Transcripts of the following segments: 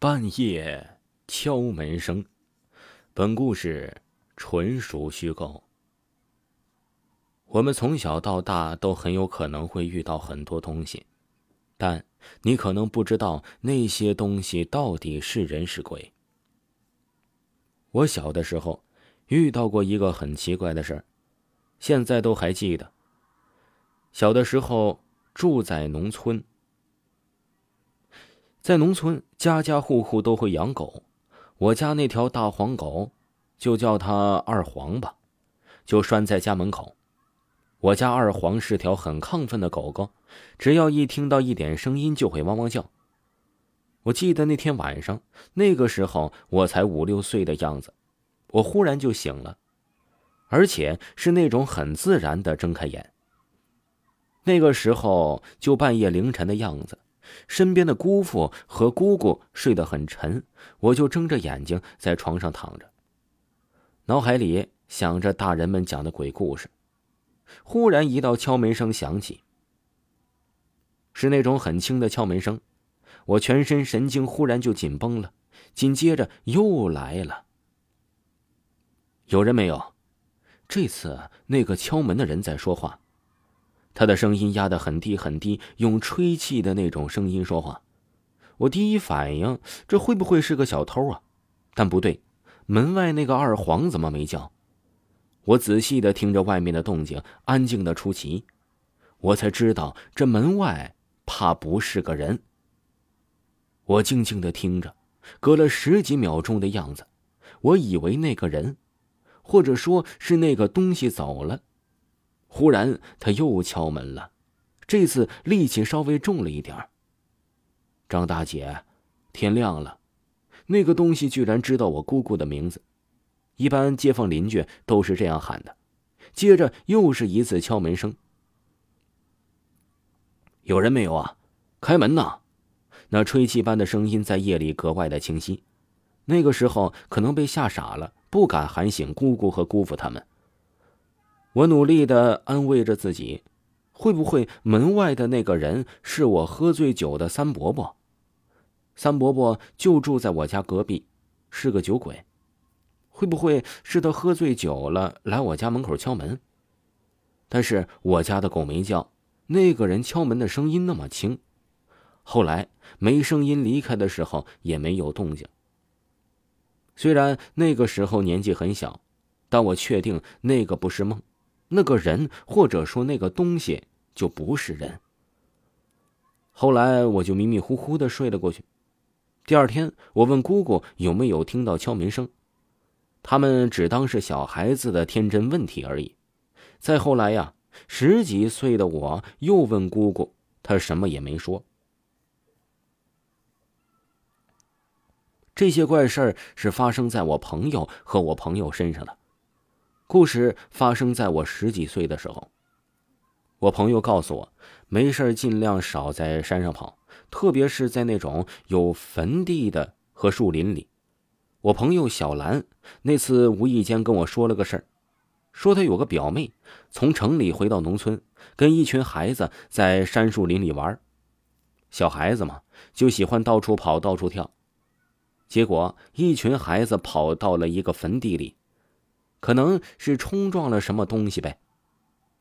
半夜敲门声。本故事纯属虚构。我们从小到大都很有可能会遇到很多东西，但你可能不知道那些东西到底是人是鬼。我小的时候遇到过一个很奇怪的事儿，现在都还记得。小的时候住在农村，在农村家家户户都会养狗，我家那条大黄狗，就叫它二黄吧，就拴在家门口。我家二黄是条很亢奋的狗狗，只要一听到一点声音就会汪汪叫。我记得那天晚上，那个时候我才五六岁的样子，我忽然就醒了，而且是那种很自然的睁开眼。那个时候就半夜凌晨的样子，身边的姑父和姑姑睡得很沉，我就睁着眼睛在床上躺着，脑海里想着大人们讲的鬼故事。忽然，一道敲门声响起，是那种很轻的敲门声，我全身神经忽然就紧绷了。紧接着又来了，有人没有？这次那个敲门的人在说话，他的声音压得很低很低，用吹气的那种声音说话。我第一反应，这会不会是个小偷啊？但不对，门外那个二黄怎么没叫？我仔细的听着外面的动静，安静的出奇，我才知道这门外怕不是个人。我静静的听着，隔了十几秒钟的样子，我以为那个人，或者说是那个东西走了。忽然他又敲门了，这次力气稍微重了一点张大姐，天亮了，那个东西居然知道我姑姑的名字。一般街坊邻居都是这样喊的。接着又是一次敲门声。有人没有啊？开门呐！那吹气般的声音在夜里格外的清晰。那个时候可能被吓傻了，不敢喊醒姑姑和姑父他们。我努力的安慰着自己，会不会门外的那个人是我喝醉酒的三伯伯？三伯伯就住在我家隔壁，是个酒鬼。会不会是他喝醉酒了来我家门口敲门？但是我家的狗没叫，那个人敲门的声音那么轻，后来没声音离开的时候也没有动静。虽然那个时候年纪很小，但我确定那个不是梦，那个人或者说那个东西就不是人。后来我就迷迷糊糊的睡了过去。第二天我问姑姑有没有听到敲门声。他们只当是小孩子的天真问题而已。再后来呀，十几岁的我又问姑姑，她什么也没说。这些怪事儿是发生在我朋友和我朋友身上的。故事发生在我十几岁的时候。我朋友告诉我，没事尽量少在山上跑，特别是在那种有坟地的和树林里。我朋友小兰那次无意间跟我说了个事儿，说她有个表妹从城里回到农村，跟一群孩子在山树林里玩。小孩子嘛，就喜欢到处跑、到处跳。结果一群孩子跑到了一个坟地里，可能是冲撞了什么东西呗。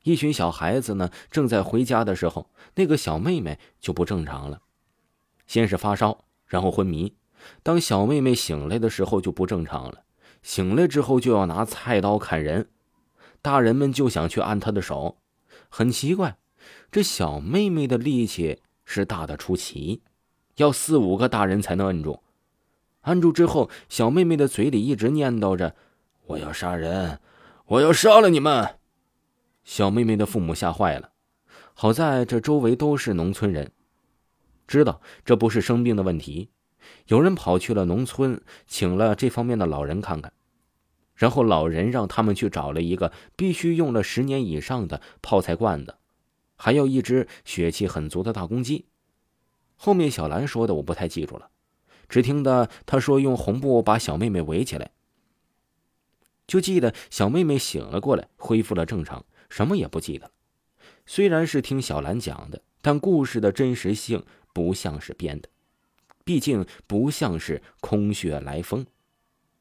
一群小孩子呢，正在回家的时候，那个小妹妹就不正常了，先是发烧，然后昏迷。当小妹妹醒来的时候就不正常了，醒来之后就要拿菜刀砍人，大人们就想去按她的手，很奇怪，这小妹妹的力气是大的出奇，要四五个大人才能摁住。按住之后，小妹妹的嘴里一直念叨着：“我要杀人，我要杀了你们。”小妹妹的父母吓坏了，好在这周围都是农村人，知道这不是生病的问题。有人跑去了农村，请了这方面的老人看看，然后老人让他们去找了一个必须用了十年以上的泡菜罐子，还有一只血气很足的大公鸡。后面小兰说的我不太记住了，只听得他说用红布把小妹妹围起来，就记得小妹妹醒了过来，恢复了正常，什么也不记得了。虽然是听小兰讲的，但故事的真实性不像是编的。毕竟不像是空穴来风。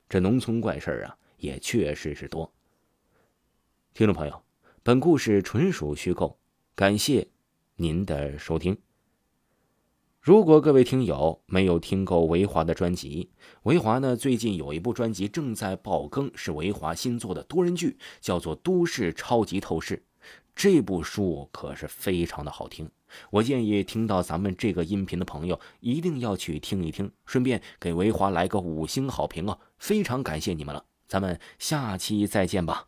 这农村怪事啊，也确实是多。听众朋友，本故事纯属虚构，感谢您的收听。如果各位听友没有听够维华的专辑，维华呢最近有一部专辑正在爆更，是维华新做的多人剧，叫做《都市超级透视》。这部书可是非常的好听，我建议听到咱们这个音频的朋友一定要去听一听，顺便给维华来个五星好评啊！非常感谢你们了，咱们下期再见吧。